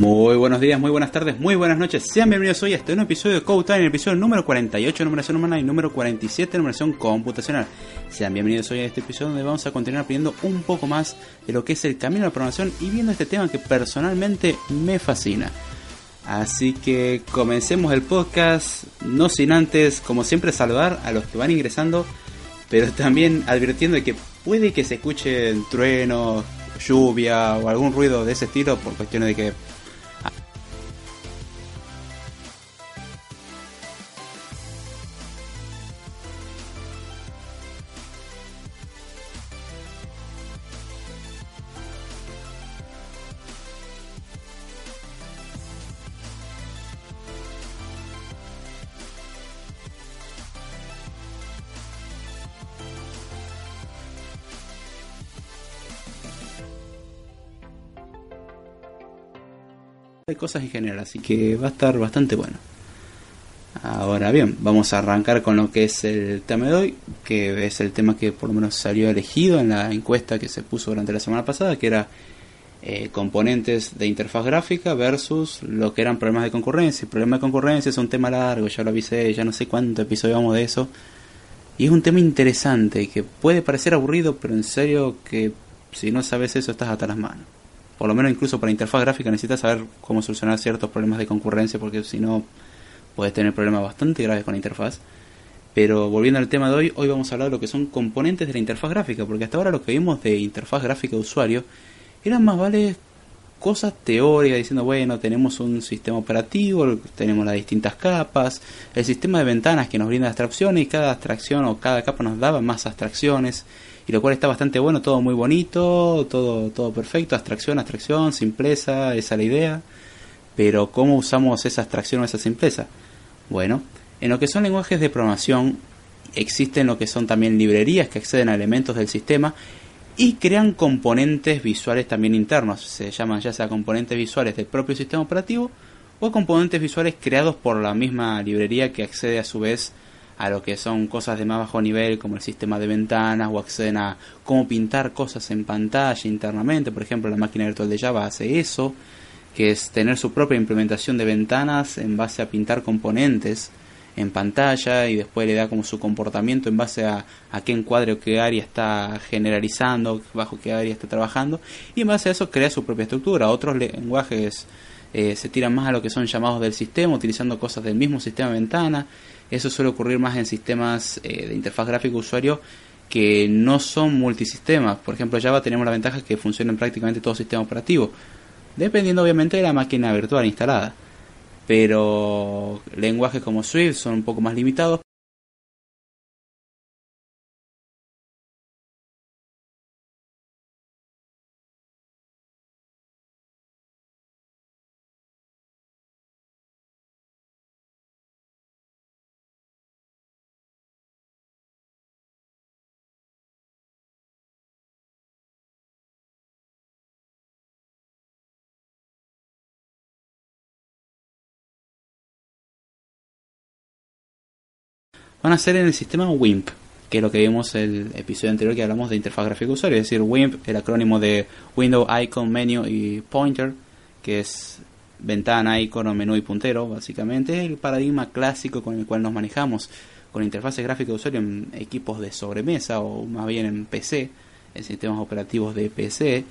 Muy buenos días, muy buenas tardes, muy buenas noches. Sean bienvenidos hoy a este nuevo episodio de Code Time, el episodio número 48 numeración humana y número 47 numeración computacional. Sean bienvenidos hoy a este episodio donde vamos a continuar aprendiendo un poco más de lo que es el camino de la programación y viendo este tema que personalmente me fascina. Así que comencemos el podcast, no sin antes, como siempre, saludar a los que van ingresando, pero también advirtiendo de que puede que se escuchen truenos, lluvia o algún ruido de ese estilo por cuestiones de que de cosas en general, así que va a estar bastante bueno. Ahora bien, vamos a arrancar con lo que es el tema de hoy, que es el tema que por lo menos salió elegido en la encuesta que se puso durante la semana pasada, que era eh, componentes de interfaz gráfica versus lo que eran problemas de concurrencia. El problema de concurrencia es un tema largo, ya lo avisé, ya no sé cuánto episodio vamos de eso. Y es un tema interesante que puede parecer aburrido, pero en serio que si no sabes eso estás hasta las manos por lo menos incluso para interfaz gráfica necesitas saber cómo solucionar ciertos problemas de concurrencia porque si no puedes tener problemas bastante graves con la interfaz. Pero volviendo al tema de hoy, hoy vamos a hablar de lo que son componentes de la interfaz gráfica, porque hasta ahora lo que vimos de interfaz gráfica de usuario eran más vale cosas teóricas diciendo, bueno, tenemos un sistema operativo, tenemos las distintas capas, el sistema de ventanas que nos brinda abstracciones y cada abstracción o cada capa nos daba más abstracciones y lo cual está bastante bueno, todo muy bonito, todo, todo perfecto, abstracción, abstracción, simpleza, esa es la idea, pero ¿cómo usamos esa abstracción o esa simpleza? Bueno, en lo que son lenguajes de programación existen lo que son también librerías que acceden a elementos del sistema y crean componentes visuales también internos. Se llaman ya sea componentes visuales del propio sistema operativo o componentes visuales creados por la misma librería que accede a su vez a lo que son cosas de más bajo nivel como el sistema de ventanas o acceden a cómo pintar cosas en pantalla internamente. Por ejemplo, la máquina virtual de Java hace eso, que es tener su propia implementación de ventanas en base a pintar componentes en pantalla y después le da como su comportamiento en base a, a qué encuadre o qué área está generalizando, bajo qué área está trabajando y en base a eso crea su propia estructura. Otros lenguajes eh, se tiran más a lo que son llamados del sistema, utilizando cosas del mismo sistema de ventana. Eso suele ocurrir más en sistemas eh, de interfaz gráfica usuario que no son multisistemas. Por ejemplo, Java tenemos la ventaja que funciona en prácticamente todo sistema operativo, dependiendo obviamente de la máquina virtual instalada pero lenguajes como Swift son un poco más limitados. Van a ser en el sistema WIMP, que es lo que vimos el episodio anterior que hablamos de interfaz gráfica usuario, es decir, WIMP, el acrónimo de Window Icon Menu y Pointer, que es ventana, icono, menú y puntero, básicamente, es el paradigma clásico con el cual nos manejamos con interfaces gráficas de usuario en equipos de sobremesa o más bien en PC, en sistemas operativos de PC.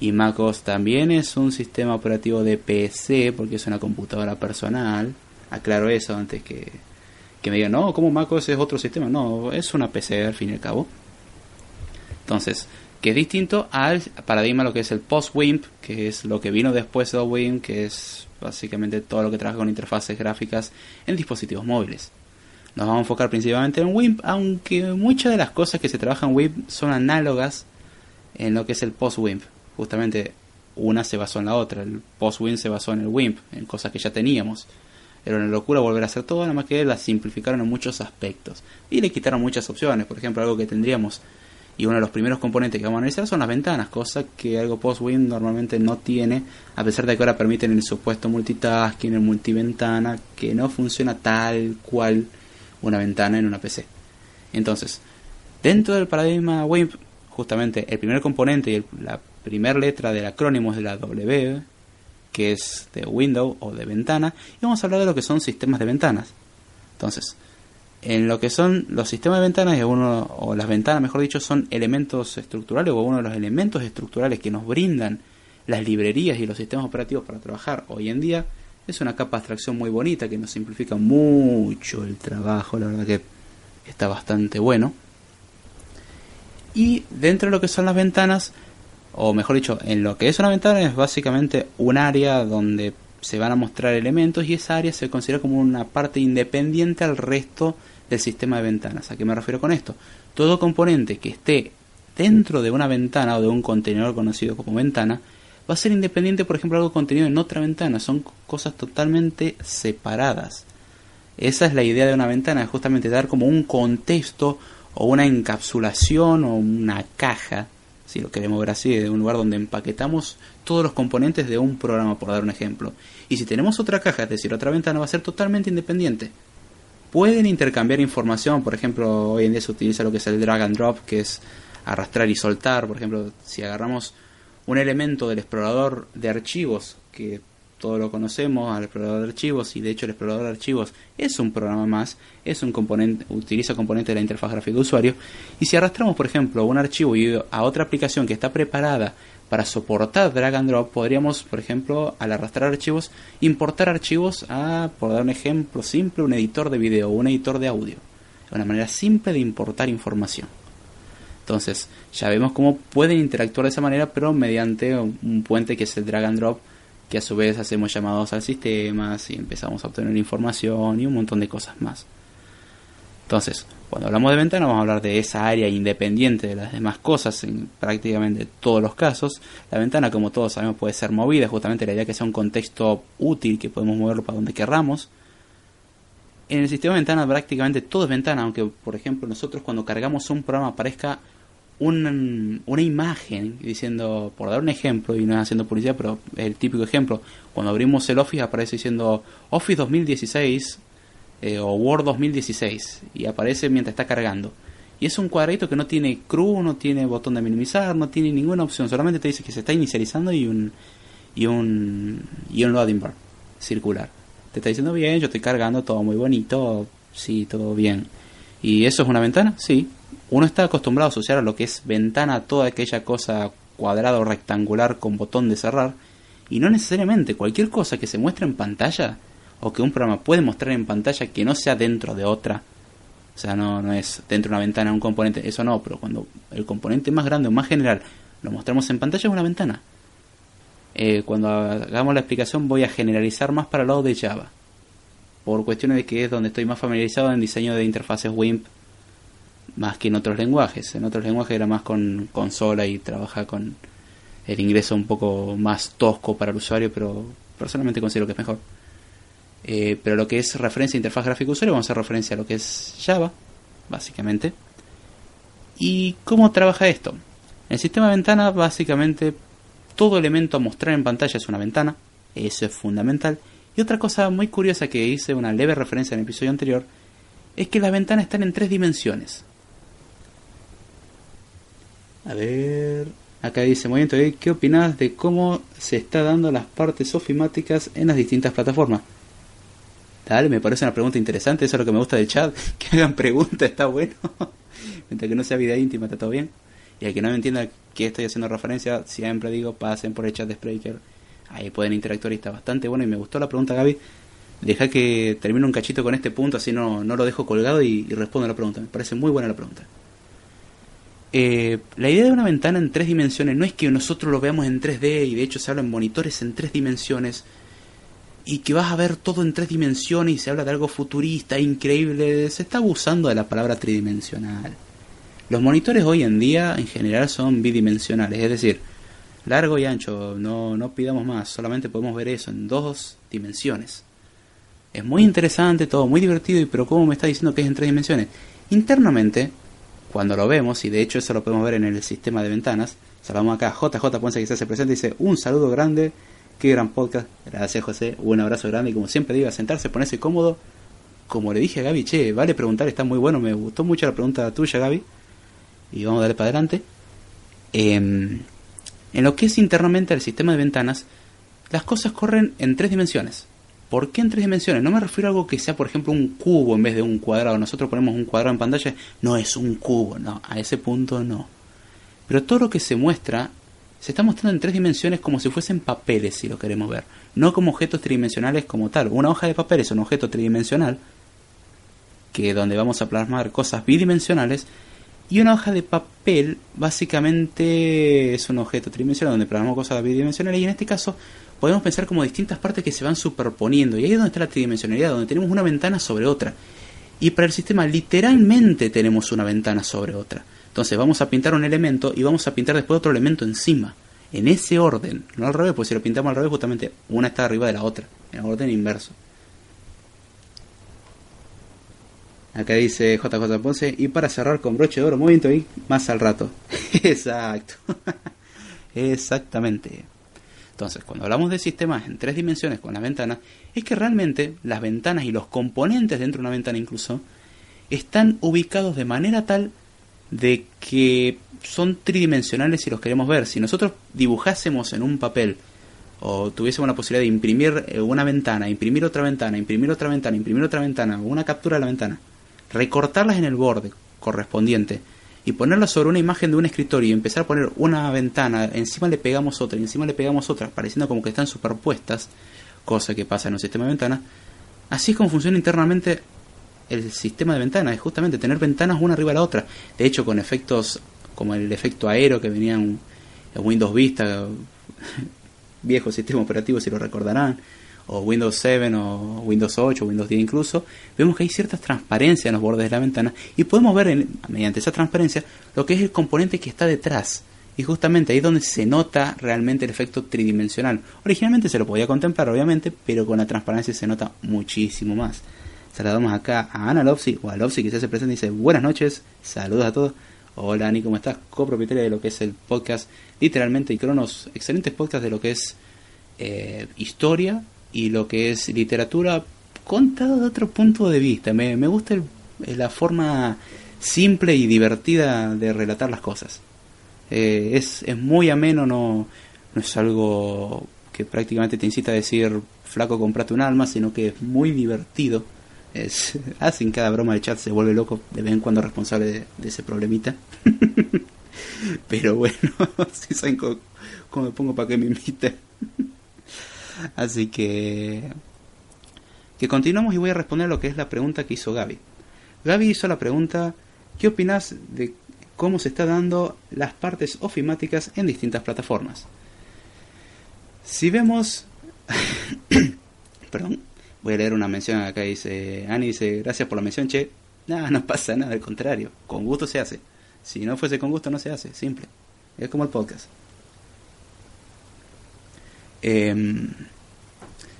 Y MacOS también es un sistema operativo de PC porque es una computadora personal. Aclaro eso antes que que me digan, no, como MacOS es otro sistema. No, es una PC al fin y al cabo. Entonces, que es distinto al paradigma lo que es el post-WIMP, que es lo que vino después del WIMP, que es básicamente todo lo que trabaja con interfaces gráficas en dispositivos móviles. Nos vamos a enfocar principalmente en WIMP, aunque muchas de las cosas que se trabajan en WIMP son análogas en lo que es el post-WIMP. Justamente una se basó en la otra, el post-WIMP se basó en el WIMP, en cosas que ya teníamos. Era una locura volver a hacer todo, nada más que la simplificaron en muchos aspectos. Y le quitaron muchas opciones, por ejemplo, algo que tendríamos y uno de los primeros componentes que vamos a analizar son las ventanas, cosa que algo post-win normalmente no tiene, a pesar de que ahora permiten el supuesto multitasking, el multiventana, que no funciona tal cual una ventana en una PC. Entonces, dentro del paradigma WIMP, justamente el primer componente y la primera letra del acrónimo es de la W, que es de window o de ventana, y vamos a hablar de lo que son sistemas de ventanas. Entonces, en lo que son los sistemas de ventanas, o las ventanas, mejor dicho, son elementos estructurales o uno de los elementos estructurales que nos brindan las librerías y los sistemas operativos para trabajar hoy en día. Es una capa de abstracción muy bonita que nos simplifica mucho el trabajo, la verdad que está bastante bueno. Y dentro de lo que son las ventanas, o mejor dicho, en lo que es una ventana es básicamente un área donde se van a mostrar elementos y esa área se considera como una parte independiente al resto del sistema de ventanas. ¿A qué me refiero con esto? Todo componente que esté dentro de una ventana o de un contenedor conocido como ventana va a ser independiente, por ejemplo, algo contenido en otra ventana. Son cosas totalmente separadas. Esa es la idea de una ventana, justamente dar como un contexto o una encapsulación o una caja si lo queremos ver así, de un lugar donde empaquetamos todos los componentes de un programa, por dar un ejemplo. Y si tenemos otra caja, es decir, otra ventana, va a ser totalmente independiente. Pueden intercambiar información, por ejemplo, hoy en día se utiliza lo que es el drag and drop, que es arrastrar y soltar. Por ejemplo, si agarramos un elemento del explorador de archivos que todos lo conocemos, al explorador de archivos, y de hecho el explorador de archivos es un programa más, es un componente, utiliza componente de la interfaz gráfica de usuario, y si arrastramos, por ejemplo, un archivo y a otra aplicación que está preparada para soportar drag and drop, podríamos, por ejemplo, al arrastrar archivos, importar archivos a, por dar un ejemplo simple, un editor de video o un editor de audio. Una manera simple de importar información. Entonces, ya vemos cómo pueden interactuar de esa manera, pero mediante un puente que es el drag and drop que a su vez hacemos llamados al sistema y empezamos a obtener información y un montón de cosas más. Entonces, cuando hablamos de ventana vamos a hablar de esa área independiente de las demás cosas en prácticamente todos los casos. La ventana, como todos sabemos, puede ser movida, justamente la idea que sea un contexto útil, que podemos moverlo para donde querramos. En el sistema de ventana prácticamente todo es ventana, aunque por ejemplo nosotros cuando cargamos un programa aparezca un, una imagen diciendo, por dar un ejemplo, y no es haciendo publicidad, pero es el típico ejemplo, cuando abrimos el Office aparece diciendo Office 2016 eh, o Word 2016 y aparece mientras está cargando. Y es un cuadradito que no tiene CRU, no tiene botón de minimizar, no tiene ninguna opción, solamente te dice que se está inicializando y un, y un, y un loading bar circular. Te está diciendo bien, yo estoy cargando, todo muy bonito, sí, todo bien. ¿Y eso es una ventana? Sí. Uno está acostumbrado a asociar a lo que es ventana toda aquella cosa cuadrada o rectangular con botón de cerrar. Y no necesariamente cualquier cosa que se muestre en pantalla o que un programa puede mostrar en pantalla que no sea dentro de otra. O sea, no, no es dentro de una ventana un componente, eso no, pero cuando el componente más grande o más general lo mostramos en pantalla es una ventana. Eh, cuando hagamos la explicación voy a generalizar más para el lado de Java. Por cuestiones de que es donde estoy más familiarizado en diseño de interfaces WIMP más que en otros lenguajes. En otros lenguajes era más con consola y trabaja con el ingreso un poco más tosco para el usuario, pero personalmente considero que es mejor. Eh, pero lo que es referencia a interfaz gráfica usuario, vamos a hacer referencia a lo que es Java, básicamente. ¿Y cómo trabaja esto? En el sistema ventana, básicamente, todo elemento a mostrar en pantalla es una ventana, eso es fundamental. Y otra cosa muy curiosa que hice una leve referencia en el episodio anterior, es que las ventanas están en tres dimensiones. A ver. Acá dice, muy bien, ¿qué opinas de cómo se está dando las partes ofimáticas en las distintas plataformas? Dale, me parece una pregunta interesante, eso es lo que me gusta del chat, que hagan preguntas, está bueno. Mientras que no sea vida íntima, está todo bien. Y al que no me entienda qué estoy haciendo referencia, siempre digo, pasen por el chat de Spreaker, ahí pueden interactuar y está bastante bueno. Y me gustó la pregunta, Gaby. Deja que termine un cachito con este punto, así no, no lo dejo colgado y, y respondo a la pregunta. Me parece muy buena la pregunta. Eh, la idea de una ventana en tres dimensiones no es que nosotros lo veamos en 3D y de hecho se habla en monitores en tres dimensiones y que vas a ver todo en tres dimensiones y se habla de algo futurista, increíble. Se está abusando de la palabra tridimensional. Los monitores hoy en día en general son bidimensionales, es decir, largo y ancho, no, no pidamos más, solamente podemos ver eso en dos dimensiones. Es muy interesante, todo muy divertido, pero ¿cómo me está diciendo que es en tres dimensiones? Internamente, cuando lo vemos, y de hecho eso lo podemos ver en el sistema de ventanas, saludamos acá a JJ Ponce que se hace presente y dice un saludo grande, qué gran podcast, gracias José, un abrazo grande y como siempre digo, a sentarse, ponerse cómodo, como le dije a Gaby, che, vale preguntar, está muy bueno, me gustó mucho la pregunta tuya Gaby, y vamos a darle para adelante. Em, en lo que es internamente el sistema de ventanas, las cosas corren en tres dimensiones. ¿Por qué en tres dimensiones? No me refiero a algo que sea, por ejemplo, un cubo en vez de un cuadrado. Nosotros ponemos un cuadrado en pantalla, no es un cubo, no, a ese punto no. Pero todo lo que se muestra se está mostrando en tres dimensiones como si fuesen papeles, si lo queremos ver. No como objetos tridimensionales como tal. Una hoja de papel es un objeto tridimensional, que donde vamos a plasmar cosas bidimensionales, y una hoja de papel básicamente es un objeto tridimensional donde plasmamos cosas bidimensionales, y en este caso podemos pensar como distintas partes que se van superponiendo. Y ahí es donde está la tridimensionalidad, donde tenemos una ventana sobre otra. Y para el sistema literalmente tenemos una ventana sobre otra. Entonces vamos a pintar un elemento y vamos a pintar después otro elemento encima. En ese orden, no al revés, porque si lo pintamos al revés, justamente una está arriba de la otra, en el orden inverso. Acá dice JJ Ponce, y para cerrar con broche de oro, movimiento y más al rato. Exacto. Exactamente. Entonces, cuando hablamos de sistemas en tres dimensiones con las ventanas, es que realmente las ventanas y los componentes dentro de una ventana incluso están ubicados de manera tal de que son tridimensionales si los queremos ver. Si nosotros dibujásemos en un papel o tuviésemos la posibilidad de imprimir eh, una ventana, imprimir otra ventana, imprimir otra ventana, imprimir otra ventana, una captura de la ventana, recortarlas en el borde correspondiente y ponerla sobre una imagen de un escritorio y empezar a poner una ventana, encima le pegamos otra y encima le pegamos otra, pareciendo como que están superpuestas, cosa que pasa en un sistema de ventanas, así es como funciona internamente el sistema de ventanas, es justamente tener ventanas una arriba de la otra. De hecho, con efectos como el efecto aero que venía en Windows Vista, viejo sistema operativo si lo recordarán, o Windows 7 o Windows 8 o Windows 10 incluso, vemos que hay cierta transparencia en los bordes de la ventana y podemos ver mediante esa transparencia lo que es el componente que está detrás. Y justamente ahí es donde se nota realmente el efecto tridimensional. Originalmente se lo podía contemplar, obviamente, pero con la transparencia se nota muchísimo más. Saludamos acá a Ana Lopsi, o a Lopsi que se hace presente y dice buenas noches, saludos a todos. Hola Ani, ¿cómo estás? Copropietaria de lo que es el podcast Literalmente y Cronos, excelentes podcasts de lo que es eh, historia y lo que es literatura contado de otro punto de vista. Me, me gusta la forma simple y divertida de relatar las cosas. Eh, es, es muy ameno, no, no es algo que prácticamente te incita a decir flaco comprate un alma, sino que es muy divertido. Es, hacen cada broma de chat, se vuelve loco, de vez en cuando responsable de, ese problemita. Pero bueno, si saben cómo, me pongo para que me inviten. Así que... Que continuamos y voy a responder lo que es la pregunta que hizo Gaby. Gaby hizo la pregunta, ¿qué opinas de cómo se está dando las partes ofimáticas en distintas plataformas? Si vemos... Perdón, voy a leer una mención acá, dice... Ani dice, gracias por la mención, che. Nada, no pasa nada, al contrario. Con gusto se hace. Si no fuese con gusto, no se hace. Simple. Es como el podcast. Em,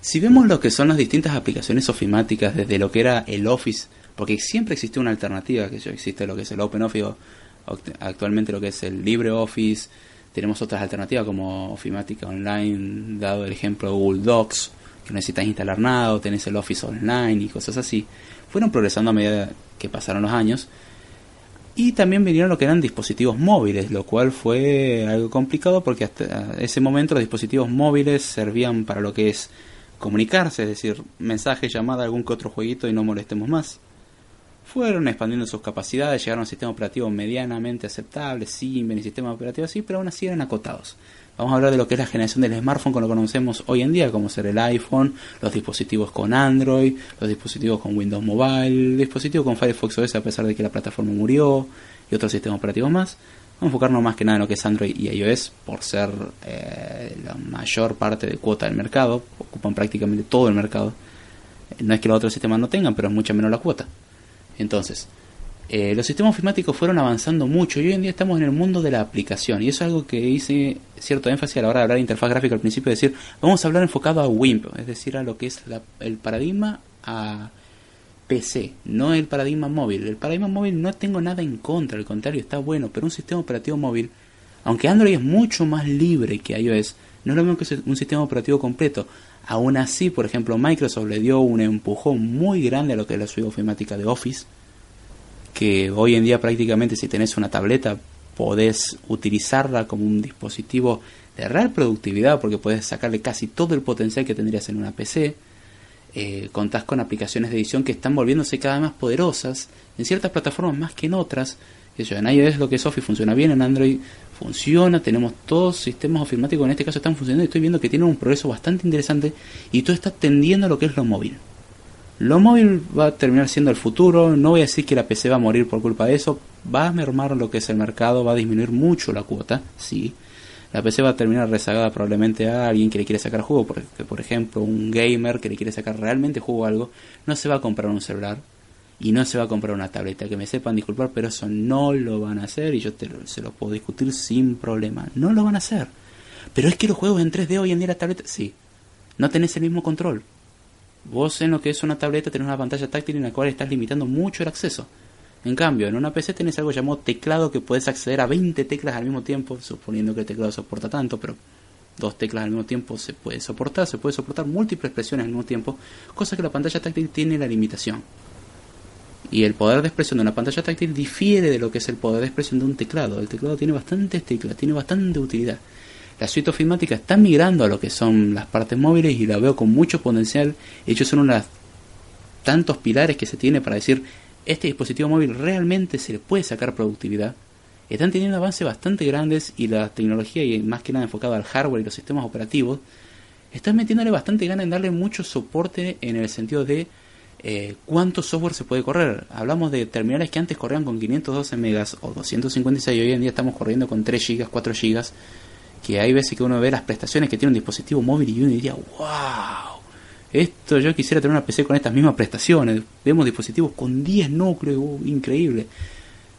si vemos lo que son las distintas aplicaciones ofimáticas, desde lo que era el Office, porque siempre existe una alternativa, que existe lo que es el OpenOffice, actualmente lo que es el LibreOffice, tenemos otras alternativas como Ofimática Online, dado el ejemplo de Google Docs, que no necesitas instalar nada, o tenés el Office Online y cosas así. Fueron progresando a medida que pasaron los años. Y también vinieron lo que eran dispositivos móviles, lo cual fue algo complicado porque hasta ese momento los dispositivos móviles servían para lo que es comunicarse, es decir, mensaje, llamada, algún que otro jueguito y no molestemos más. Fueron expandiendo sus capacidades, llegaron a un sistema operativo medianamente aceptable, sí, y sistema operativo así, pero aún así eran acotados. Vamos a hablar de lo que es la generación del smartphone como lo conocemos hoy en día, como ser el iPhone, los dispositivos con Android, los dispositivos con Windows Mobile, el dispositivo con Firefox OS a pesar de que la plataforma murió y otros sistemas operativos más. Vamos a enfocarnos más que nada en lo que es Android y iOS por ser eh, la mayor parte de cuota del mercado, ocupan prácticamente todo el mercado. No es que los otros sistemas no tengan, pero es mucho menos la cuota. Entonces, eh, los sistemas ofimáticos fueron avanzando mucho y hoy en día estamos en el mundo de la aplicación. Y eso es algo que hice cierto énfasis a la hora de hablar de interfaz gráfica al principio, decir, vamos a hablar enfocado a WIMP, es decir, a lo que es el paradigma a PC, no el paradigma móvil. El paradigma móvil no tengo nada en contra, al contrario, está bueno, pero un sistema operativo móvil, aunque Android es mucho más libre que iOS, no es lo mismo que un sistema operativo completo. Aún así, por ejemplo, Microsoft le dio un empujón muy grande a lo que es la suite ofimática de Office, que hoy en día prácticamente si tenés una tableta podés utilizarla como un dispositivo de real productividad porque puedes sacarle casi todo el potencial que tendrías en una PC. Eh, contás con aplicaciones de edición que están volviéndose cada vez más poderosas en ciertas plataformas más que en otras. Eso, en iOS lo que es Office funciona bien, en Android funciona, tenemos todos sistemas ofimáticos en este caso están funcionando y estoy viendo que tienen un progreso bastante interesante y todo está tendiendo a lo que es lo móvil. Lo móvil va a terminar siendo el futuro, no voy a decir que la PC va a morir por culpa de eso, va a mermar lo que es el mercado, va a disminuir mucho la cuota, sí. La PC va a terminar rezagada probablemente a alguien que le quiere sacar juego, porque por ejemplo un gamer que le quiere sacar realmente juego a algo, no se va a comprar un celular, y no se va a comprar una tableta. Que me sepan disculpar, pero eso no lo van a hacer y yo se lo puedo discutir sin problema. No lo van a hacer. Pero es que los juegos en 3D hoy en día la tableta, sí, no tenés el mismo control. Vos en lo que es una tableta tenés una pantalla táctil en la cual estás limitando mucho el acceso. En cambio, en una PC tenés algo llamado teclado que puedes acceder a 20 teclas al mismo tiempo, suponiendo que el teclado soporta tanto, pero dos teclas al mismo tiempo se puede soportar, se puede soportar múltiples presiones al mismo tiempo, cosa que la pantalla táctil tiene la limitación. Y el poder de expresión de una pantalla táctil difiere de lo que es el poder de expresión de un teclado. El teclado tiene bastantes teclas, tiene bastante utilidad. La suite ofimática está migrando a lo que son las partes móviles y la veo con mucho potencial. De hecho, son unos tantos pilares que se tiene para decir este dispositivo móvil realmente se le puede sacar productividad. Están teniendo avances bastante grandes y la tecnología, y más que nada enfocada al hardware y los sistemas operativos, están metiéndole bastante ganas en darle mucho soporte en el sentido de eh, cuánto software se puede correr. Hablamos de terminales que antes corrían con 512 megas o 256 y hoy en día estamos corriendo con 3 gigas, 4 gigas. Que hay veces que uno ve las prestaciones que tiene un dispositivo móvil y uno diría, wow, esto yo quisiera tener una PC con estas mismas prestaciones. Vemos dispositivos con 10 núcleos, uh, increíble.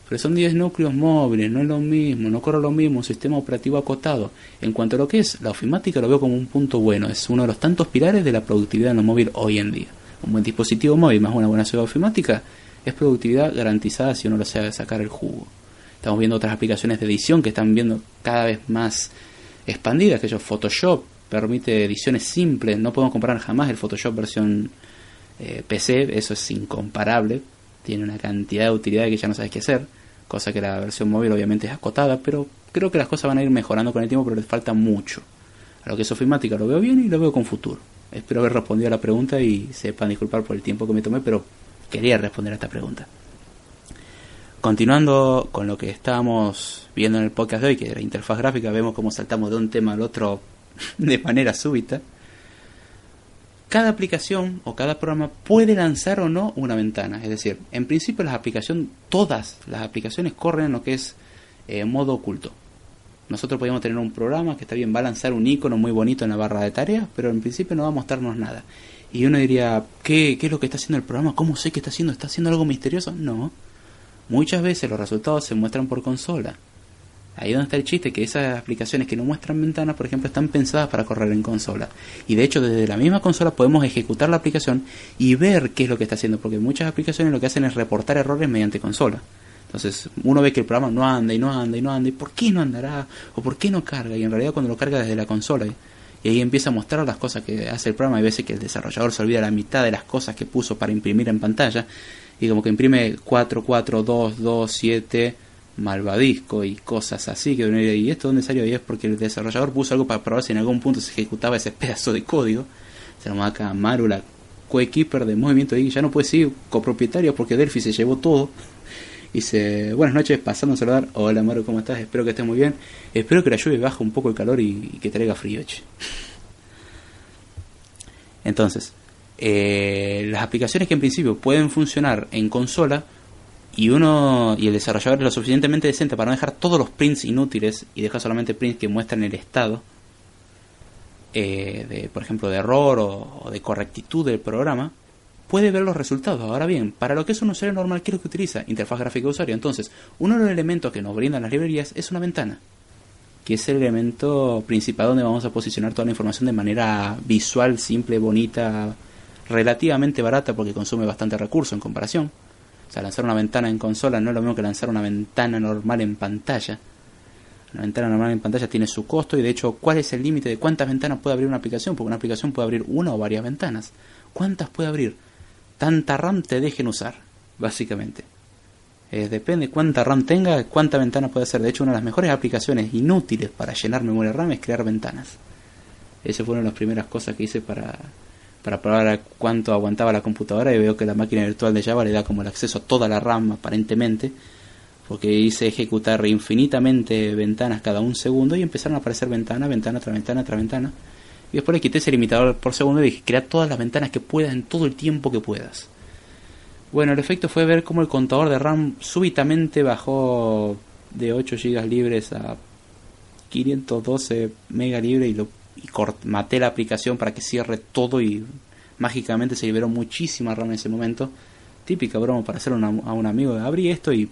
Pero son 10 núcleos móviles, no es lo mismo, no corre lo mismo, un sistema operativo acotado. En cuanto a lo que es la ofimática, lo veo como un punto bueno, es uno de los tantos pilares de la productividad en lo móvil hoy en día un buen dispositivo móvil más una buena ciudad ofimática, es productividad garantizada si uno lo sabe sacar el jugo. Estamos viendo otras aplicaciones de edición que están viendo cada vez más expandidas, que yo Photoshop permite ediciones simples, no podemos comparar jamás el Photoshop versión eh, PC, eso es incomparable, tiene una cantidad de utilidad que ya no sabes qué hacer, cosa que la versión móvil obviamente es acotada, pero creo que las cosas van a ir mejorando con el tiempo, pero les falta mucho. A lo que es ofimática lo veo bien y lo veo con futuro. Espero haber respondido a la pregunta y sepan disculpar por el tiempo que me tomé, pero quería responder a esta pregunta. Continuando con lo que estábamos viendo en el podcast de hoy, que era interfaz gráfica, vemos cómo saltamos de un tema al otro de manera súbita. Cada aplicación o cada programa puede lanzar o no una ventana. Es decir, en principio las aplicaciones, todas las aplicaciones corren en lo que es eh, modo oculto. Nosotros podríamos tener un programa que está bien, va a lanzar un icono muy bonito en la barra de tareas, pero en principio no va a mostrarnos nada. Y uno diría, ¿qué, ¿qué es lo que está haciendo el programa? ¿Cómo sé que está haciendo? ¿Está haciendo algo misterioso? No. Muchas veces los resultados se muestran por consola. Ahí donde está el chiste, que esas aplicaciones que no muestran ventanas, por ejemplo, están pensadas para correr en consola. Y de hecho, desde la misma consola podemos ejecutar la aplicación y ver qué es lo que está haciendo, porque muchas aplicaciones lo que hacen es reportar errores mediante consola. Entonces, uno ve que el programa no anda y no anda y no anda, y ¿por qué no andará? ¿O por qué no carga? Y en realidad cuando lo carga desde la consola, y ahí empieza a mostrar las cosas que hace el programa, hay veces que el desarrollador se olvida la mitad de las cosas que puso para imprimir en pantalla, y como que imprime 4, 4, 2, 2, 7 malvadisco y cosas así que ¿y esto dónde salió? Y es porque el desarrollador puso algo para probar si en algún punto se ejecutaba ese pedazo de código. Se llama acá Maru, la coequiper de movimiento y ya no puede ser copropietario porque Delphi se llevó todo. Y dice, buenas noches, pasando a saludar. Hola Maru, ¿cómo estás? Espero que estés muy bien. Espero que la lluvia baje un poco el calor y, que traiga frío. Entonces, eh, las aplicaciones que en principio pueden funcionar en consola y uno y el desarrollador es lo suficientemente decente para no dejar todos los prints inútiles y dejar solamente prints que muestran el estado eh, de por ejemplo de error o, de correctitud del programa puede ver los resultados ahora bien para lo que es un usuario normal ¿qué es lo que utiliza? interfaz gráfica de usuario entonces uno de los elementos que nos brindan las librerías es una ventana que es el elemento principal donde vamos a posicionar toda la información de manera visual simple bonita relativamente barata porque consume bastante recurso en comparación o sea, lanzar una ventana en consola no es lo mismo que lanzar una ventana normal en pantalla. Una ventana normal en pantalla tiene su costo y de hecho, ¿cuál es el límite de cuántas ventanas puede abrir una aplicación? Porque una aplicación puede abrir una o varias ventanas. ¿Cuántas puede abrir? Tanta RAM te dejen usar, básicamente. Eh, depende cuánta RAM tenga, cuánta ventana puede hacer. De hecho, una de las mejores aplicaciones inútiles para llenar memoria RAM es crear ventanas. Esa fue una de las primeras cosas que hice para, para probar cuánto aguantaba la computadora y veo que la máquina virtual de Java le da como el acceso a toda la RAM aparentemente porque hice ejecutar infinitamente ventanas cada un segundo y empezaron a aparecer ventana, ventana tras ventana tras ventana. Y después le quité ese limitador por segundo y dije crea todas las ventanas que puedas en todo el tiempo que puedas. Bueno el efecto fue ver cómo el contador de RAM súbitamente bajó de 8 GB libres a 512 MB libre y lo y maté la aplicación para que cierre todo y mágicamente se liberó muchísima RAM en ese momento. Típica broma para hacer a un amigo. Abrí esto y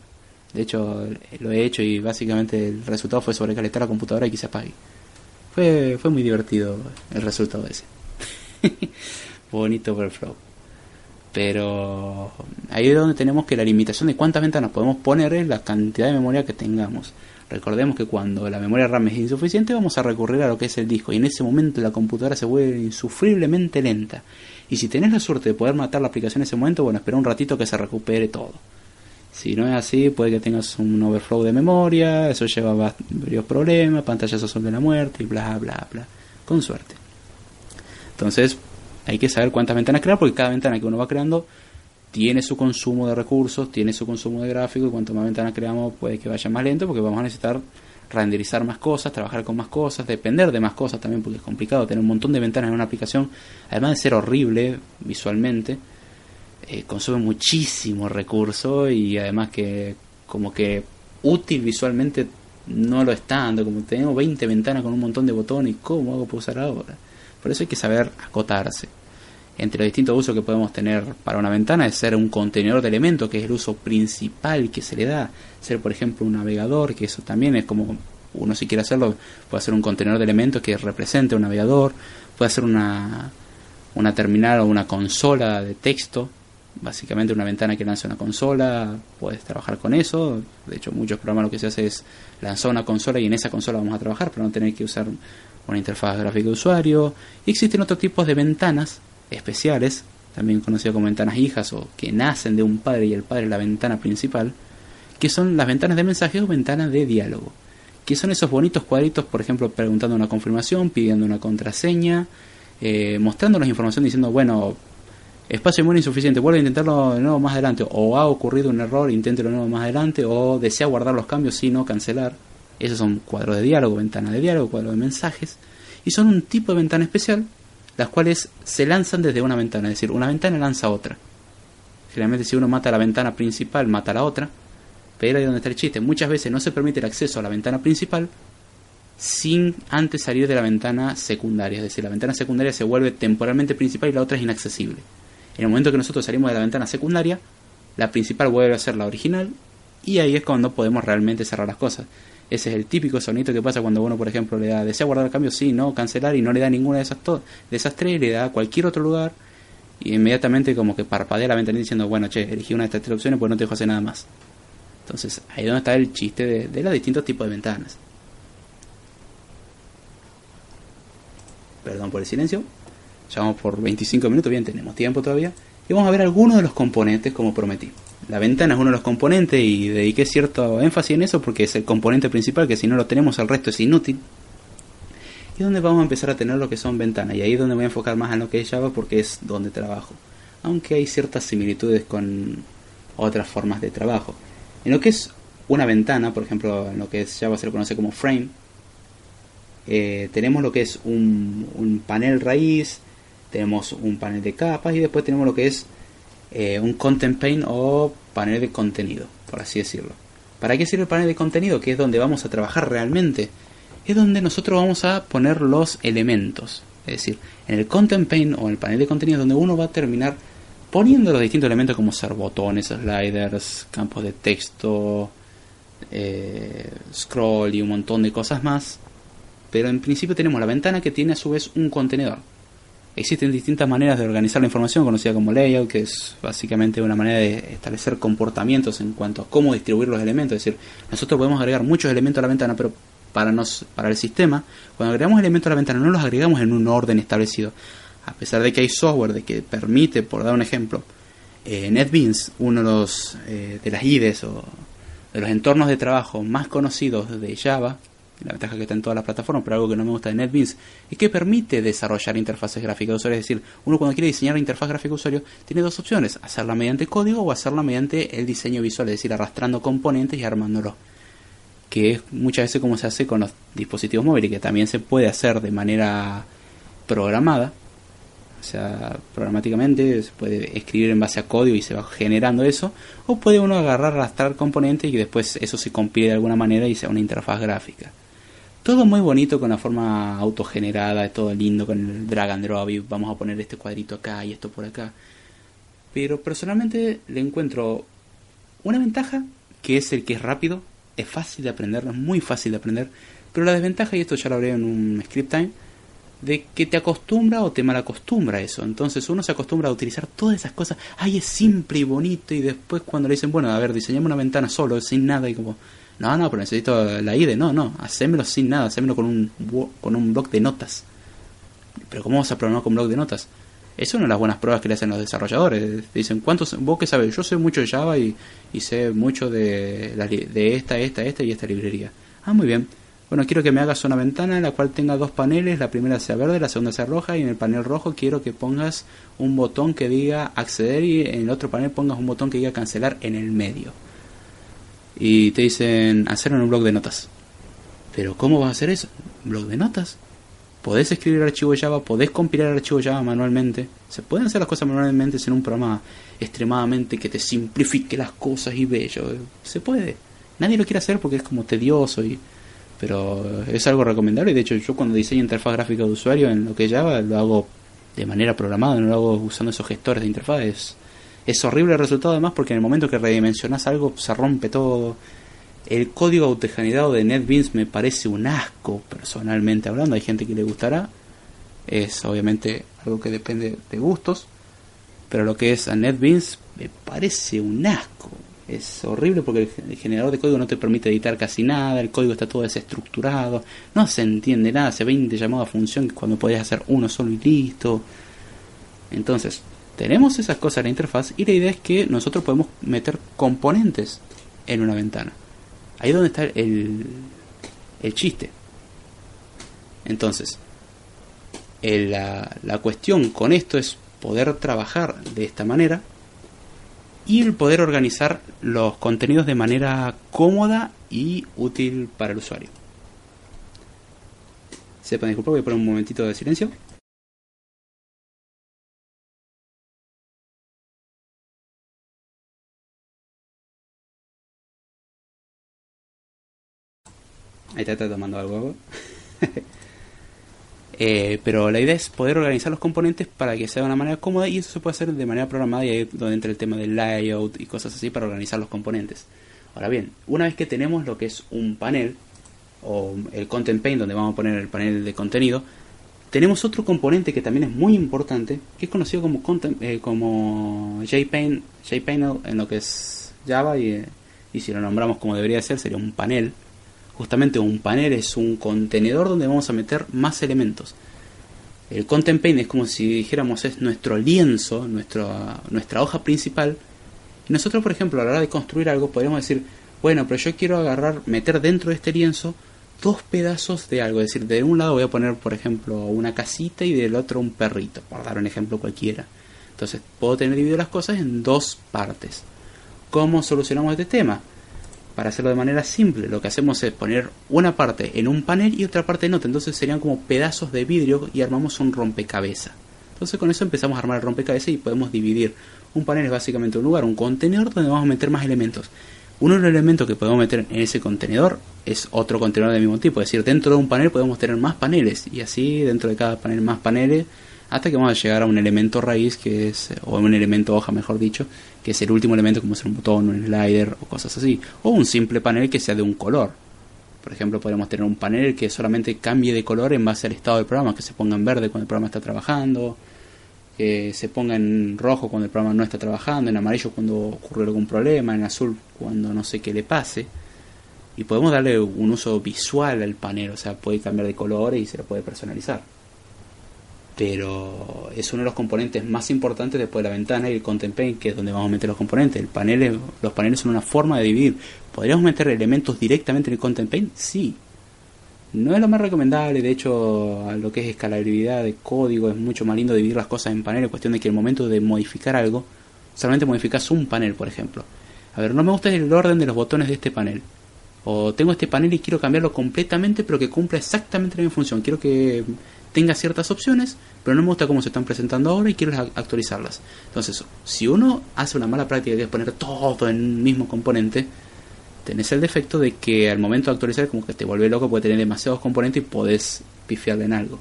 de hecho lo he hecho y básicamente el resultado fue sobrecalentar la computadora y que se apague. Fue, fue muy divertido el resultado ese. Bonito overflow. Pero ahí es donde tenemos que la limitación de cuántas ventanas podemos poner es la cantidad de memoria que tengamos. Recordemos que cuando la memoria RAM es insuficiente vamos a recurrir a lo que es el disco y en ese momento la computadora se vuelve insufriblemente lenta. Y si tenés la suerte de poder matar la aplicación en ese momento, bueno, espera un ratito que se recupere todo. Si no es así, puede que tengas un overflow de memoria, eso lleva varios problemas, pantallazos son de la muerte y bla, bla, bla. Con suerte. Entonces, hay que saber cuántas ventanas crear porque cada ventana que uno va creando tiene su consumo de recursos, tiene su consumo de gráfico y cuanto más ventanas creamos puede que vaya más lento porque vamos a necesitar renderizar más cosas, trabajar con más cosas, depender de más cosas también porque es complicado tener un montón de ventanas en una aplicación, además de ser horrible visualmente, eh, consume muchísimo recurso y además que como que útil visualmente no lo está dando, como tenemos 20 ventanas con un montón de botones, ¿cómo hago para usar ahora? Por eso hay que saber acotarse entre los distintos usos que podemos tener para una ventana es ser un contenedor de elementos, que es el uso principal que se le da. Ser, por ejemplo, un navegador, que eso también es como uno si quiere hacerlo, puede ser un contenedor de elementos que represente un navegador, puede ser una, una terminal o una consola de texto, básicamente una ventana que lanza una consola, puedes trabajar con eso. De hecho, muchos programas lo que se hace es lanzar una consola y en esa consola vamos a trabajar para no tener que usar una interfaz gráfica de usuario. Y existen otros tipos de ventanas especiales, también conocidas como ventanas hijas o que nacen de un padre y el padre es la ventana principal, que son las ventanas de mensaje o ventanas de diálogo. Que son esos bonitos cuadritos, por ejemplo, preguntando una confirmación, pidiendo una contraseña, eh, mostrándonos información diciendo, bueno, espacio muy insuficiente, vuelve a intentarlo de nuevo más adelante, o ha ocurrido un error, inténtelo de nuevo más adelante, o desea guardar los cambios, si no cancelar. Esos son cuadros de diálogo, ventana de diálogo, cuadro de mensajes, y son un tipo de ventana especial, las cuales se lanzan desde una ventana, es decir, una ventana lanza otra. Generalmente si uno mata la ventana principal, mata la otra, pero ahí donde está el chiste. Muchas veces no se permite el acceso a la ventana principal sin antes salir de la ventana secundaria. Es decir, la ventana secundaria se vuelve temporalmente principal y la otra es inaccesible. En el momento que nosotros salimos de la ventana secundaria, la principal vuelve a ser la original y ahí es cuando podemos realmente cerrar las cosas. Ese es el típico sonito que pasa cuando uno, por ejemplo, le da desea guardar el cambio, sí, no, cancelar y no le da ninguna de esas, de esas tres, le da a cualquier otro lugar y inmediatamente como que parpadea la ventana diciendo, bueno, che, elegí una de estas tres opciones pues no te dejo hacer nada más. Entonces ahí es donde está el chiste de, de los distintos tipos de ventanas. Perdón por el silencio. Ya por 25 minutos, bien, tenemos tiempo todavía. Y vamos a ver algunos de los componentes como prometí. La ventana es uno de los componentes y dediqué cierto énfasis en eso porque es el componente principal que si no lo tenemos el resto es inútil. Y donde vamos a empezar a tener lo que son ventanas. Y ahí es donde voy a enfocar más en lo que es Java porque es donde trabajo. Aunque hay ciertas similitudes con otras formas de trabajo. En lo que es una ventana, por ejemplo, en lo que es Java se lo conoce como frame, eh, tenemos lo que es un, un, panel raíz, tenemos un panel de capas y después tenemos lo que es eh, un content pane o panel de contenido, por así decirlo. ¿Para qué sirve el panel de contenido? Que es donde vamos a trabajar realmente. Es donde nosotros vamos a poner los elementos. Es decir, en el content pane o en el panel de contenido es donde uno va a terminar poniendo los distintos elementos como ser botones, sliders, campos de texto, eh, scroll y un montón de cosas más. Pero en principio tenemos la ventana que tiene a su vez un contenedor. Existen distintas maneras de organizar la información, conocida como layout, que es básicamente una manera de establecer comportamientos en cuanto a cómo distribuir los elementos. Es decir, nosotros podemos agregar muchos elementos a la ventana, pero para, nos, para el sistema, cuando agregamos elementos a la ventana, no los agregamos en un orden establecido a pesar de que hay software de que permite, por dar un ejemplo, eh, NetBeans, uno de los eh, de las IDEs o de los entornos de trabajo más conocidos de Java, la ventaja que está en todas las plataformas, pero algo que no me gusta de NetBeans, es que permite desarrollar interfaces gráficas de usuario. Es decir, uno cuando quiere diseñar una interfaz gráfica de usuario tiene dos opciones, hacerla mediante código o hacerla mediante el diseño visual, es decir, arrastrando componentes y armándolo. Que es muchas veces como se hace con los dispositivos móviles, que también se puede hacer de manera programada, o sea, programáticamente se puede escribir en base a código y se va generando eso, o puede uno agarrar, arrastrar componentes y después eso se compile de alguna manera y sea una interfaz gráfica. Todo muy bonito con la forma autogenerada, todo lindo con el drag and drop y vamos a poner este cuadrito acá y esto por acá. Pero personalmente le encuentro una ventaja que es el que es rápido, es fácil de aprender, es muy fácil de aprender, pero la desventaja, y esto ya lo hablé en un script time, de que te acostumbra o te malacostumbra eso. Entonces uno se acostumbra a utilizar todas esas cosas. Ay, es simple y bonito. Y después cuando le dicen, bueno, a ver, diseñame una ventana solo, sin nada. Y como, no, no, pero necesito la IDE. No, no, hacémelo sin nada. Hacémelo con un, con un blog de notas. Pero ¿cómo vas a programar con un blog de notas? Es una de las buenas pruebas que le hacen los desarrolladores. Dicen, ¿cuántos, vos qué sabes? Yo sé mucho de Java y, y sé mucho de, de esta, esta, esta y esta librería. Ah, muy bien bueno, quiero que me hagas una ventana en la cual tenga dos paneles, la primera sea verde, la segunda sea roja y en el panel rojo quiero que pongas un botón que diga acceder y en el otro panel pongas un botón que diga cancelar en el medio. Y te dicen hacerlo en un blog de notas. Pero ¿cómo vas a hacer eso? ¿Blog de notas? Podés escribir el archivo Java, podés compilar el archivo Java manualmente. Se pueden hacer las cosas manualmente sin un programa extremadamente que te simplifique las cosas y bello. Se puede. Nadie lo quiere hacer porque es como tedioso y pero es algo recomendable de hecho yo cuando diseño interfaz gráfica de usuario en lo que Java lo hago de manera programada, no lo hago usando esos gestores de interfaz. Es, horrible el resultado además porque en el momento que redimensionas algo se rompe todo. El código autogenerado de NetBeans me parece un asco personalmente hablando, hay gente que le gustará, es obviamente algo que depende de gustos, pero lo que es a NetBeans me parece un asco. Es horrible porque el generador de código no te permite editar casi nada, el código está todo desestructurado, no se entiende nada, hace 20 llamados a función cuando podías hacer uno solo y listo. Entonces, tenemos esas cosas en la interfaz y la idea es que nosotros podemos meter componentes en una ventana. Ahí es donde está el, el chiste. Entonces, la, la cuestión con esto es poder trabajar de esta manera y el poder organizar los contenidos de manera cómoda y útil para el usuario. Sepan disculpar, voy a poner un momentito de silencio. Ahí está, está tomando algo. Eh, pero la idea es poder organizar los componentes para que sea de una manera cómoda y eso se puede hacer de manera programada y ahí donde entra el tema del layout y cosas así para organizar los componentes. Ahora bien, una vez que tenemos lo que es un panel o el Content Pane donde vamos a poner el panel de contenido, tenemos otro componente que también es muy importante, que es conocido como content, eh, como JPaint, JPanel en lo que es Java y, eh, y si lo nombramos como debería ser sería un panel Justamente un panel es un contenedor donde vamos a meter más elementos. El Content Pane es como si dijéramos es nuestro lienzo, nuestra, hoja principal. Y nosotros, por ejemplo, a la hora de construir algo, podríamos decir, bueno, pero yo quiero agarrar, meter dentro de este lienzo dos pedazos de algo. Es decir, de un lado voy a poner, por ejemplo, una casita y del otro un perrito, por dar un ejemplo cualquiera. Entonces, puedo tener dividido las cosas en dos partes. ¿Cómo solucionamos este tema? Para hacerlo de manera simple, lo que hacemos es poner una parte en un panel y otra parte en otra. Entonces serían como pedazos de vidrio y armamos un rompecabezas. Entonces con eso empezamos a armar el rompecabezas y podemos dividir. Un panel es básicamente un lugar, un contenedor donde vamos a meter más elementos. Uno de los elementos que podemos meter en ese contenedor es otro contenedor del mismo tipo. Es decir, dentro de un panel podemos tener más paneles y así dentro de cada panel más paneles hasta que vamos a llegar a un elemento raíz que es, o un elemento hoja mejor dicho, que es el último elemento como ser un botón, un slider o cosas así, o un simple panel que sea de un color. Por ejemplo, podemos tener un panel que solamente cambie de color en base al estado del programa, que se ponga en verde cuando el programa está trabajando, que se ponga en rojo cuando el programa no está trabajando, en amarillo cuando ocurre algún problema, en azul cuando no sé qué le pase. Y podemos darle un uso visual al panel, o sea, puede cambiar de color y se lo puede personalizar pero es uno de los componentes más importantes después de la ventana y el content pane, que es donde vamos a meter los componentes. El panel, los paneles son una forma de dividir. ¿Podríamos meter elementos directamente en el content pane? Sí. No es lo más recomendable, de hecho, a lo que es escalabilidad de código, es mucho más lindo dividir las cosas en paneles, cuestión de que el momento de modificar algo, solamente modificas un panel, por ejemplo. A ver, no me gusta el orden de los botones de este panel. O tengo este panel y quiero cambiarlo completamente, pero que cumpla exactamente la misma función. Quiero que tenga ciertas opciones, pero no me gusta cómo se están presentando ahora y quiero actualizarlas. Entonces, si uno hace una mala práctica de poner todo en un mismo componente, tenés el defecto de que al momento de actualizar como que te vuelve loco porque tener demasiados componentes y podés pifiarle en algo.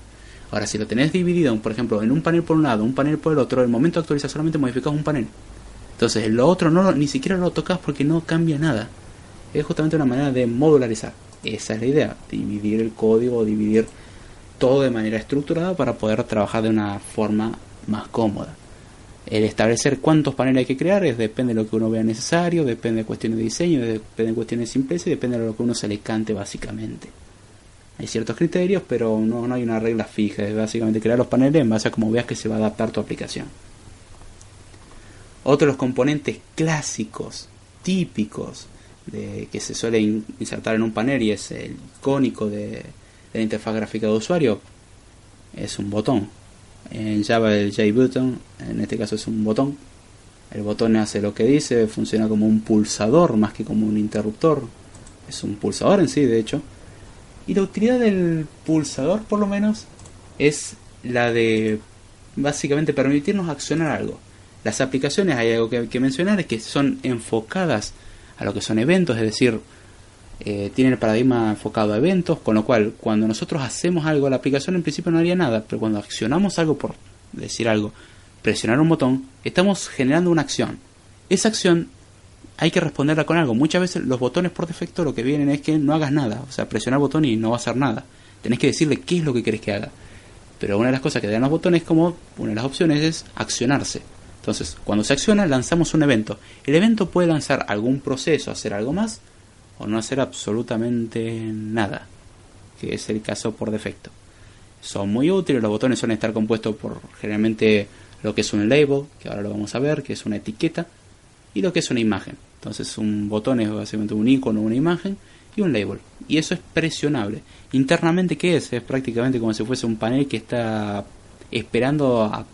Ahora, si lo tenés dividido, por ejemplo, en un panel por un lado, un panel por el otro, al momento de actualizar solamente modificas un panel. Entonces, lo otro no ni siquiera lo tocas porque no cambia nada. Es justamente una manera de modularizar. Esa es la idea, dividir el código, dividir todo de manera estructurada para poder trabajar de una forma más cómoda. El establecer cuántos paneles hay que crear es, depende de lo que uno vea necesario, depende de cuestiones de diseño, depende de cuestiones de simpleza y depende de lo que uno se le cante básicamente. Hay ciertos criterios, pero no, no hay una regla fija, es básicamente crear los paneles en base a cómo veas que se va a adaptar tu aplicación. Otro de los componentes clásicos, típicos, de, que se suele insertar en un panel y es el icónico de, la interfaz gráfica de usuario es un botón. En Java el JButton, en este caso es un botón. El botón hace lo que dice, funciona como un pulsador más que como un interruptor. Es un pulsador en sí, de hecho. Y la utilidad del pulsador, por lo menos, es la de básicamente permitirnos accionar algo. Las aplicaciones, hay algo que hay que mencionar, es que son enfocadas a lo que son eventos, es decir, eh, tiene el paradigma enfocado a eventos, con lo cual cuando nosotros hacemos algo, la aplicación en principio no haría nada, pero cuando accionamos algo, por decir algo, presionar un botón, estamos generando una acción. Esa acción hay que responderla con algo. Muchas veces los botones por defecto lo que vienen es que no hagas nada, o sea, presionar el botón y no va a hacer nada. Tenés que decirle qué es lo que querés que haga. Pero una de las cosas que dan los botones, como una de las opciones, es accionarse. Entonces, cuando se acciona, lanzamos un evento. El evento puede lanzar algún proceso, hacer algo más, o no hacer absolutamente nada, que es el caso por defecto. Son muy útiles, los botones suelen estar compuestos por generalmente lo que es un label, que ahora lo vamos a ver, que es una etiqueta, y lo que es una imagen. Entonces un botón es básicamente un icono, una imagen y un label. Y eso es presionable. Internamente, ¿qué es? Es prácticamente como si fuese un panel que está esperando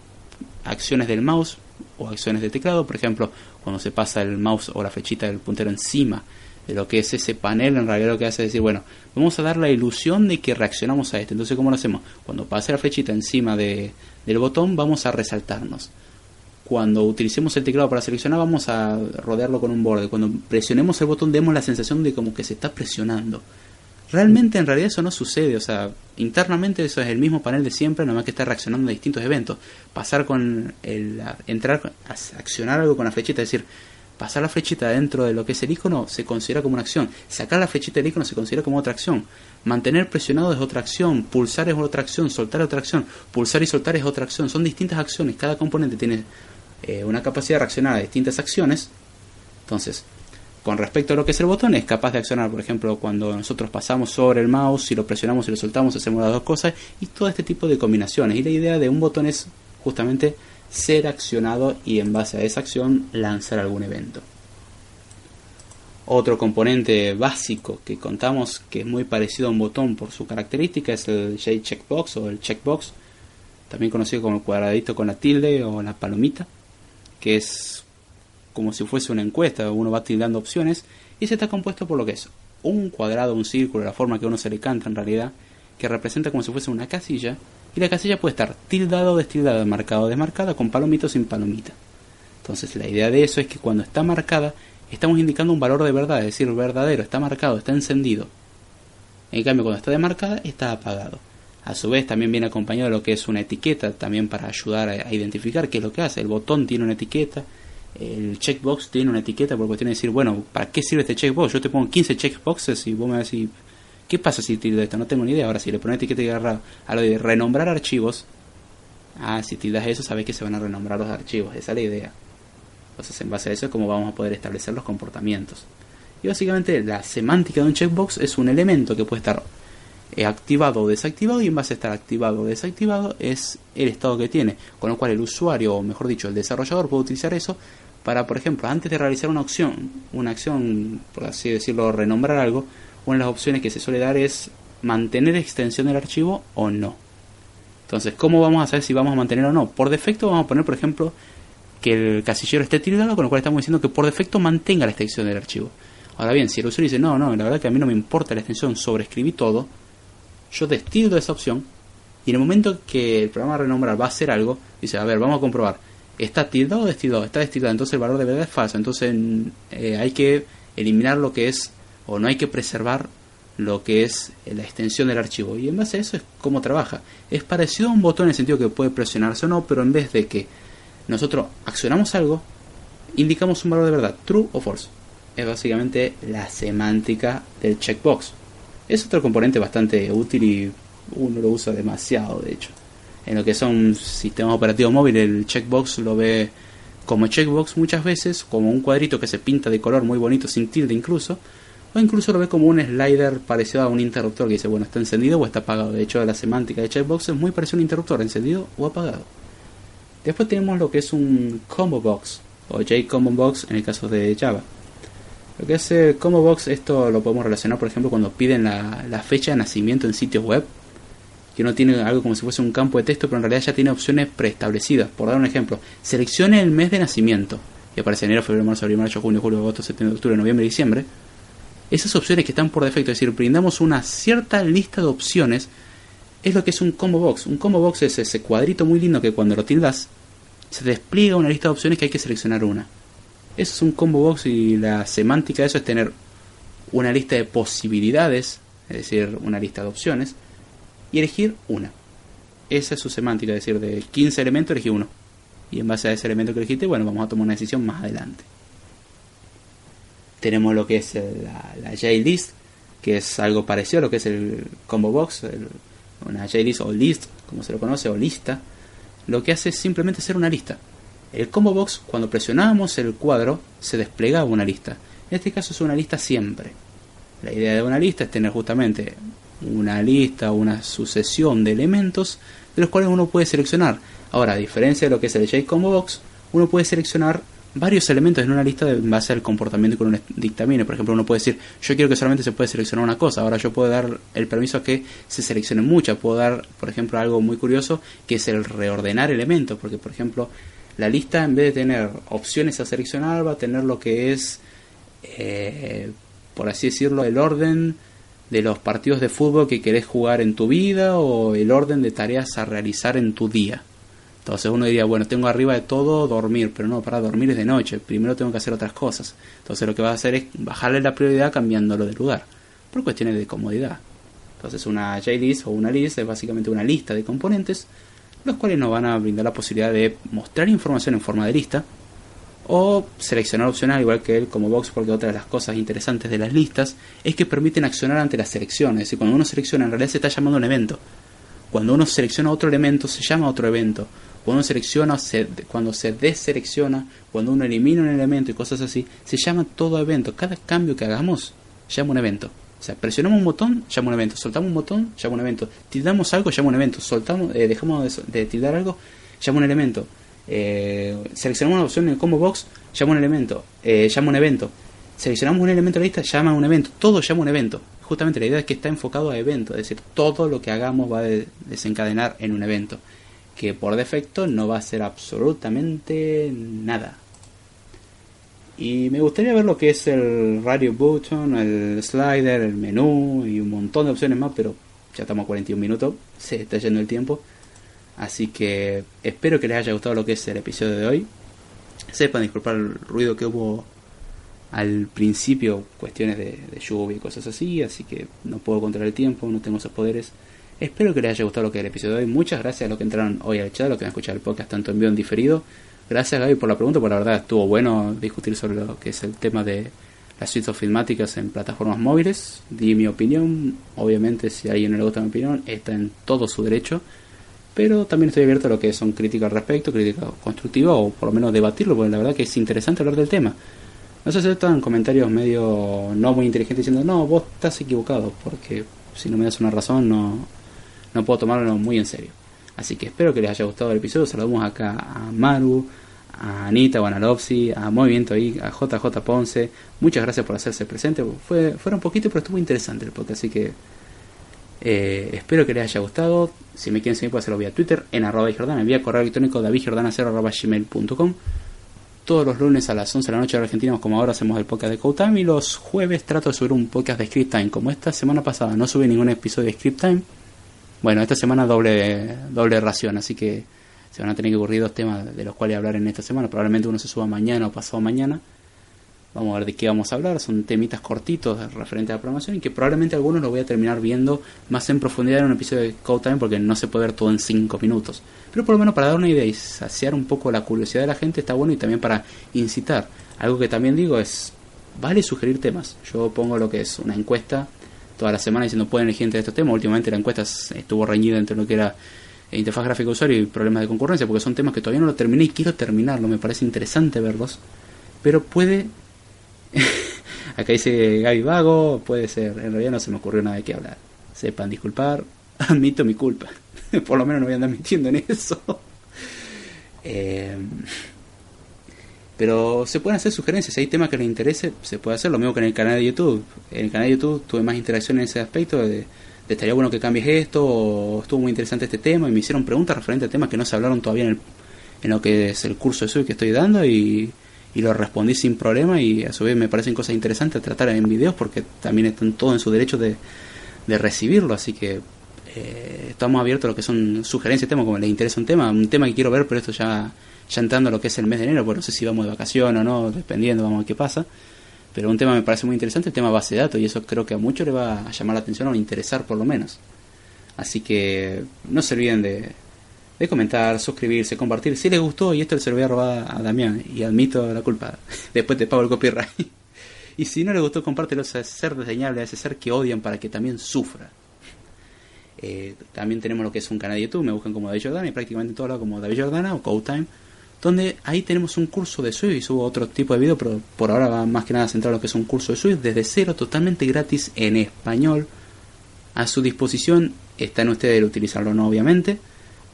acciones del mouse o acciones de teclado. Por ejemplo, cuando se pasa el mouse o la flechita del puntero encima de lo que es ese panel, en realidad lo que hace es decir, bueno, vamos a dar la ilusión de que reaccionamos a esto. Entonces, ¿cómo lo hacemos? Cuando pase la flechita encima de, del botón, vamos a resaltarnos. Cuando utilicemos el teclado para seleccionar, vamos a rodearlo con un borde. Cuando presionemos el botón, demos la sensación de como que se está presionando. Realmente en realidad eso no sucede, o sea, internamente eso es el mismo panel de siempre, nomás que está reaccionando a distintos eventos. Pasar con el entrar a accionar algo con la flechita, es decir, pasar la flechita dentro de lo que es el icono se considera como una acción. Sacar la flechita del icono se considera como otra acción. Mantener presionado es otra acción. Pulsar es otra acción. Soltar es otra acción. Pulsar y soltar es otra acción. Son distintas acciones. Cada componente tiene eh, una capacidad de reaccionar a distintas acciones. Entonces, con respecto a lo que es el botón, es capaz de accionar, por ejemplo, cuando nosotros pasamos sobre el mouse, si lo presionamos y lo soltamos, hacemos las dos cosas, y todo este tipo de combinaciones. Y la idea de un botón es justamente ser accionado y en base a esa acción lanzar algún evento. Otro componente básico que contamos que es muy parecido a un botón por su característica es el J-Checkbox o el checkbox, también conocido como el cuadradito con la tilde o la palomita, que es como si fuese una encuesta, uno va tildando opciones y se está compuesto por lo que es un cuadrado, un círculo, la forma que uno se le canta en realidad, que representa como si fuese una casilla y la casilla puede estar tildada o destildada, marcada o desmarcada, con palomito o sin palomita. Entonces la idea de eso es que cuando está marcada estamos indicando un valor de verdad, es decir, verdadero, está marcado, está encendido. En cambio cuando está desmarcada está apagado. A su vez también viene acompañado de lo que es una etiqueta, también para ayudar a, identificar qué es lo que hace. El botón tiene una etiqueta, el checkbox tiene una etiqueta por cuestión de decir, bueno, ¿para qué sirve este checkbox? Yo te pongo 15 checkboxes y vos me decís, ¿qué pasa si tildo esto? No tengo ni idea. Ahora, si le pones etiqueta de agarrado a lo de renombrar archivos, ah, si tildas eso, sabes que se van a renombrar los archivos. Esa es la idea. Entonces, en base a eso es como vamos a poder establecer los comportamientos. Y básicamente la semántica de un checkbox es un elemento que puede estar eh, activado o desactivado y en base a estar activado o desactivado es el estado que tiene. Con lo cual el usuario, o mejor dicho, el desarrollador puede utilizar eso para, por ejemplo, antes de realizar una acción, una acción, por así decirlo, renombrar algo, una de las opciones que se suele dar es mantener extensión del archivo o no. Entonces, ¿cómo vamos a saber si vamos a mantener o no? Por defecto vamos a poner, por ejemplo, que el casillero esté tildado, con lo cual estamos diciendo que por defecto mantenga la extensión del archivo. Ahora bien, si el usuario dice, no, no, la verdad que a mí no me importa la extensión, sobreescribí todo, yo destildo esa opción y en el momento que el programa renombrar va a hacer algo, dice, a ver, vamos a comprobar ¿Está tildado o destildado? Está destildado, entonces el valor de verdad es falso. Entonces eh, hay que eliminar lo que es, o no hay que preservar lo que es la extensión del archivo. Y en base a eso es cómo trabaja. Es parecido a un botón en el sentido que puede presionarse o no, pero en vez de que nosotros accionamos algo, indicamos un valor de verdad, true o false. Es básicamente la semántica del checkbox. Es otro componente bastante útil y uno lo usa demasiado, de hecho en lo que son sistemas operativos móviles, el checkbox lo ve como checkbox muchas veces, como un cuadrito que se pinta de color muy bonito, sin tilde incluso, o incluso lo ve como un slider parecido a un interruptor que dice, bueno, está encendido o está apagado. De hecho, la semántica de checkbox es muy parecida a un interruptor, encendido o apagado. Después tenemos lo que es un combo box, o JCombo box en el caso de Java. Lo que el combo box, esto lo podemos relacionar, por ejemplo, cuando piden la, fecha de nacimiento en sitios web que no tiene algo como si fuese un campo de texto, pero en realidad ya tiene opciones preestablecidas. Por dar un ejemplo, seleccione el mes de nacimiento, y aparece enero, febrero, marzo, abril, mayo, junio, julio, agosto, septiembre, octubre, noviembre, diciembre. Esas opciones que están por defecto, es decir, brindamos una cierta lista de opciones, es lo que es un combo box. Un combo box es ese cuadrito muy lindo que cuando lo tildas, se despliega una lista de opciones que hay que seleccionar una. Eso es un combo box y la semántica de eso es tener una lista de posibilidades, es decir, una lista de opciones, y elegir una. Esa es su semántica, es decir, de 15 elementos elegí uno. Y en base a ese elemento que elegiste, bueno, vamos a tomar una decisión más adelante. Tenemos lo que es la, la JList, que es algo parecido a lo que es el combo box, una JList o list, como se lo conoce, o lista, lo que hace es simplemente ser una lista. El combo box, cuando presionábamos el cuadro, se desplegaba una lista. En este caso es una lista siempre. La idea de una lista es tener justamente una lista una sucesión de elementos de los cuales uno puede seleccionar. Ahora, a diferencia de lo que es el JCombo Box, uno puede seleccionar varios elementos en una lista en base al comportamiento que uno dictamine. Por ejemplo, uno puede decir, yo quiero que solamente se puede seleccionar una cosa. Ahora yo puedo dar el permiso a que se seleccionen muchas. Puedo dar, por ejemplo, algo muy curioso, que es el reordenar elementos. Porque, por ejemplo, la lista, en vez de tener opciones a seleccionar, va a tener lo que es, eh, por así decirlo, el orden de los partidos de fútbol que querés jugar en tu vida o el orden de tareas a realizar en tu día. Entonces uno diría, bueno, tengo arriba de todo dormir, pero no, para dormir es de noche, primero tengo que hacer otras cosas. Entonces lo que vas a hacer es bajarle la prioridad cambiándolo de lugar, por cuestiones de comodidad. Entonces una JList o una list es básicamente una lista de componentes, los cuales nos van a brindar la posibilidad de mostrar información en forma de lista, o seleccionar opcional igual que él como box porque otra de las cosas interesantes de las listas es que permiten accionar ante la selección es decir cuando uno selecciona en realidad se está llamando un evento cuando uno selecciona otro elemento se llama otro evento cuando uno selecciona, se, cuando se deselecciona, cuando uno elimina un elemento y cosas así, se llama todo evento. Cada cambio que hagamos llama un evento. O sea, presionamos un botón, llama un evento. Soltamos un botón, llama un evento. Tildamos algo, llama un evento. Soltamos, eh, dejamos de, tildar algo, llama un elemento. Eh, seleccionamos una opción en el combo box, llama un elemento. Eh, llama un evento. Seleccionamos un elemento de la lista, llama un evento. Todo llama un evento. Justamente la idea es que está enfocado a evento. Es decir, todo lo que hagamos va a desencadenar en un evento que por defecto no va a ser absolutamente nada. Y me gustaría ver lo que es el radio button, el slider, el menú y un montón de opciones más, pero ya estamos a 41 minutos, se está yendo el tiempo. Así que espero que les haya gustado lo que es el episodio de hoy. Sepan disculpar el ruido que hubo al principio, cuestiones de, de lluvia y cosas así, así que no puedo controlar el tiempo, no tengo esos poderes. Espero que les haya gustado lo que es el episodio de hoy. Muchas gracias a los que entraron hoy al chat, a los que han escuchado el podcast tanto en vivo en diferido. Gracias Gaby por la pregunta, porque la verdad estuvo bueno discutir sobre lo que es el tema de las suites filmáticas en plataformas móviles. Di mi opinión, obviamente si a alguien no le gusta mi opinión, está en todo su derecho. Pero también estoy abierto a lo que son críticas al respecto, críticas constructivas o por lo menos debatirlo, porque la verdad que es interesante hablar del tema. No se aceptan comentarios medio no muy inteligentes diciendo, no, vos estás equivocado, porque si no me das una razón no, no puedo tomarlo muy en serio. Así que espero que les haya gustado el episodio. Saludamos acá a Maru, a Anita, a Lopsi, a Movimiento ahí, a JJ Ponce. Muchas gracias por hacerse presente. Fue, fueron poquito, pero estuvo interesante el podcast. Así que eh, espero que les haya gustado. Si me quieren seguir, pueden hacerlo vía Twitter, en arroba Jordana, vía correo electrónico davidjordana0 Todos los lunes a las 11 de la noche de Argentina, como ahora hacemos el podcast de Code Time. Y los jueves trato de subir un podcast de Script Time. Como esta semana pasada no subí ningún episodio de Script Time bueno, esta semana doble, doble ración, así que se van a tener que ocurrir dos temas de los cuales hablar en esta semana. Probablemente uno se suba mañana o pasado mañana. Vamos a ver de qué vamos a hablar. Son temitas cortitos referentes a la programación y que probablemente algunos los voy a terminar viendo más en profundidad en un episodio de Code Time porque no se puede ver todo en 5 minutos. Pero por lo menos para dar una idea y saciar un poco la curiosidad de la gente está bueno y también para incitar. Algo que también digo es, vale sugerir temas. Yo pongo lo que es una encuesta toda la semana diciendo pueden elegir entre estos temas. Últimamente la encuesta estuvo reñida entre lo que era interfaz gráfica usuario y problemas de concurrencia, porque son temas que todavía no lo terminé y quiero terminarlo. Me parece interesante verlos, pero puede. Acá dice Gaby Vago, puede ser. En realidad no se me ocurrió nada de qué hablar. Sepan disculpar, admito mi culpa. Por lo menos no voy a andar mintiendo en eso. eh, pero se pueden hacer sugerencias, si hay temas que les interese, se puede hacer. Lo mismo que en el canal de YouTube. En el canal de YouTube tuve más interacción en ese aspecto de, estaría bueno que cambies esto, o estuvo muy interesante este tema, y me hicieron preguntas referentes a temas que no se hablaron todavía en, el, en lo que es el curso de SUI que estoy dando, y, y lo respondí sin problema, y a su vez me parecen cosas interesantes a tratar en videos, porque también están todos en su derecho de, de recibirlo, así que eh, estamos abiertos a lo que son sugerencias, temas, como les interesa un tema, un tema que quiero ver, pero esto ya ya entrando lo que es el mes de enero, pues no sé si vamos de vacación o no, dependiendo, vamos a ver qué pasa. Pero un tema me parece muy interesante, el tema base de datos, y eso creo que a muchos le va a llamar la atención o a interesar por lo menos. Así que no se olviden de, de comentar, suscribirse, compartir. Si les gustó, y esto se lo voy a robar a Damián, y admito la culpa, después te pago el copyright. y si no les gustó, compártelo a ese ser desdeñable, a ese ser que odian para que también sufra. Eh, también tenemos lo que es un canal de YouTube, me buscan como David Jordana y prácticamente en lados como David Jordana o Code donde ahí tenemos un curso de Swift y subo otro tipo de video, pero por ahora va más que nada centrado en lo que es un curso de Swift desde cero, totalmente gratis en español. A su disposición está en ustedes el utilizarlo no, obviamente,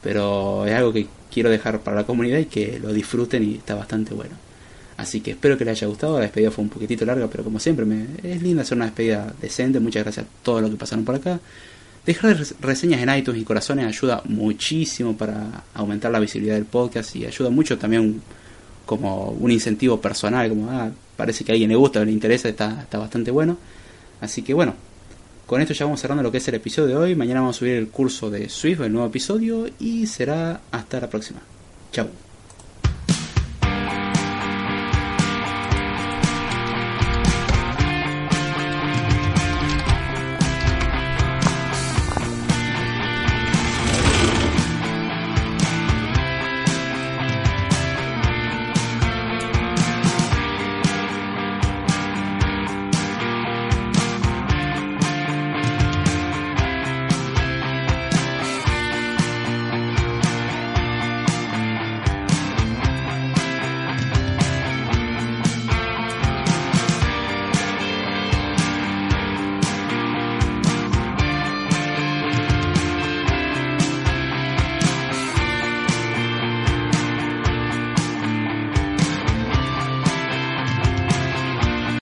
pero es algo que quiero dejar para la comunidad y que lo disfruten y está bastante bueno. Así que espero que les haya gustado. La despedida fue un poquitito larga, pero como siempre, me, es linda hacer una despedida decente. Muchas gracias a todos los que pasaron por acá. Dejar reseñas en iTunes y corazones ayuda muchísimo para aumentar la visibilidad del podcast y ayuda mucho también como un incentivo personal, como ah, parece que a alguien le gusta, le interesa, está, está bastante bueno. Así que bueno, con esto ya vamos cerrando lo que es el episodio de hoy. Mañana vamos a subir el curso de Swift, el nuevo episodio, y será hasta la próxima. Chao.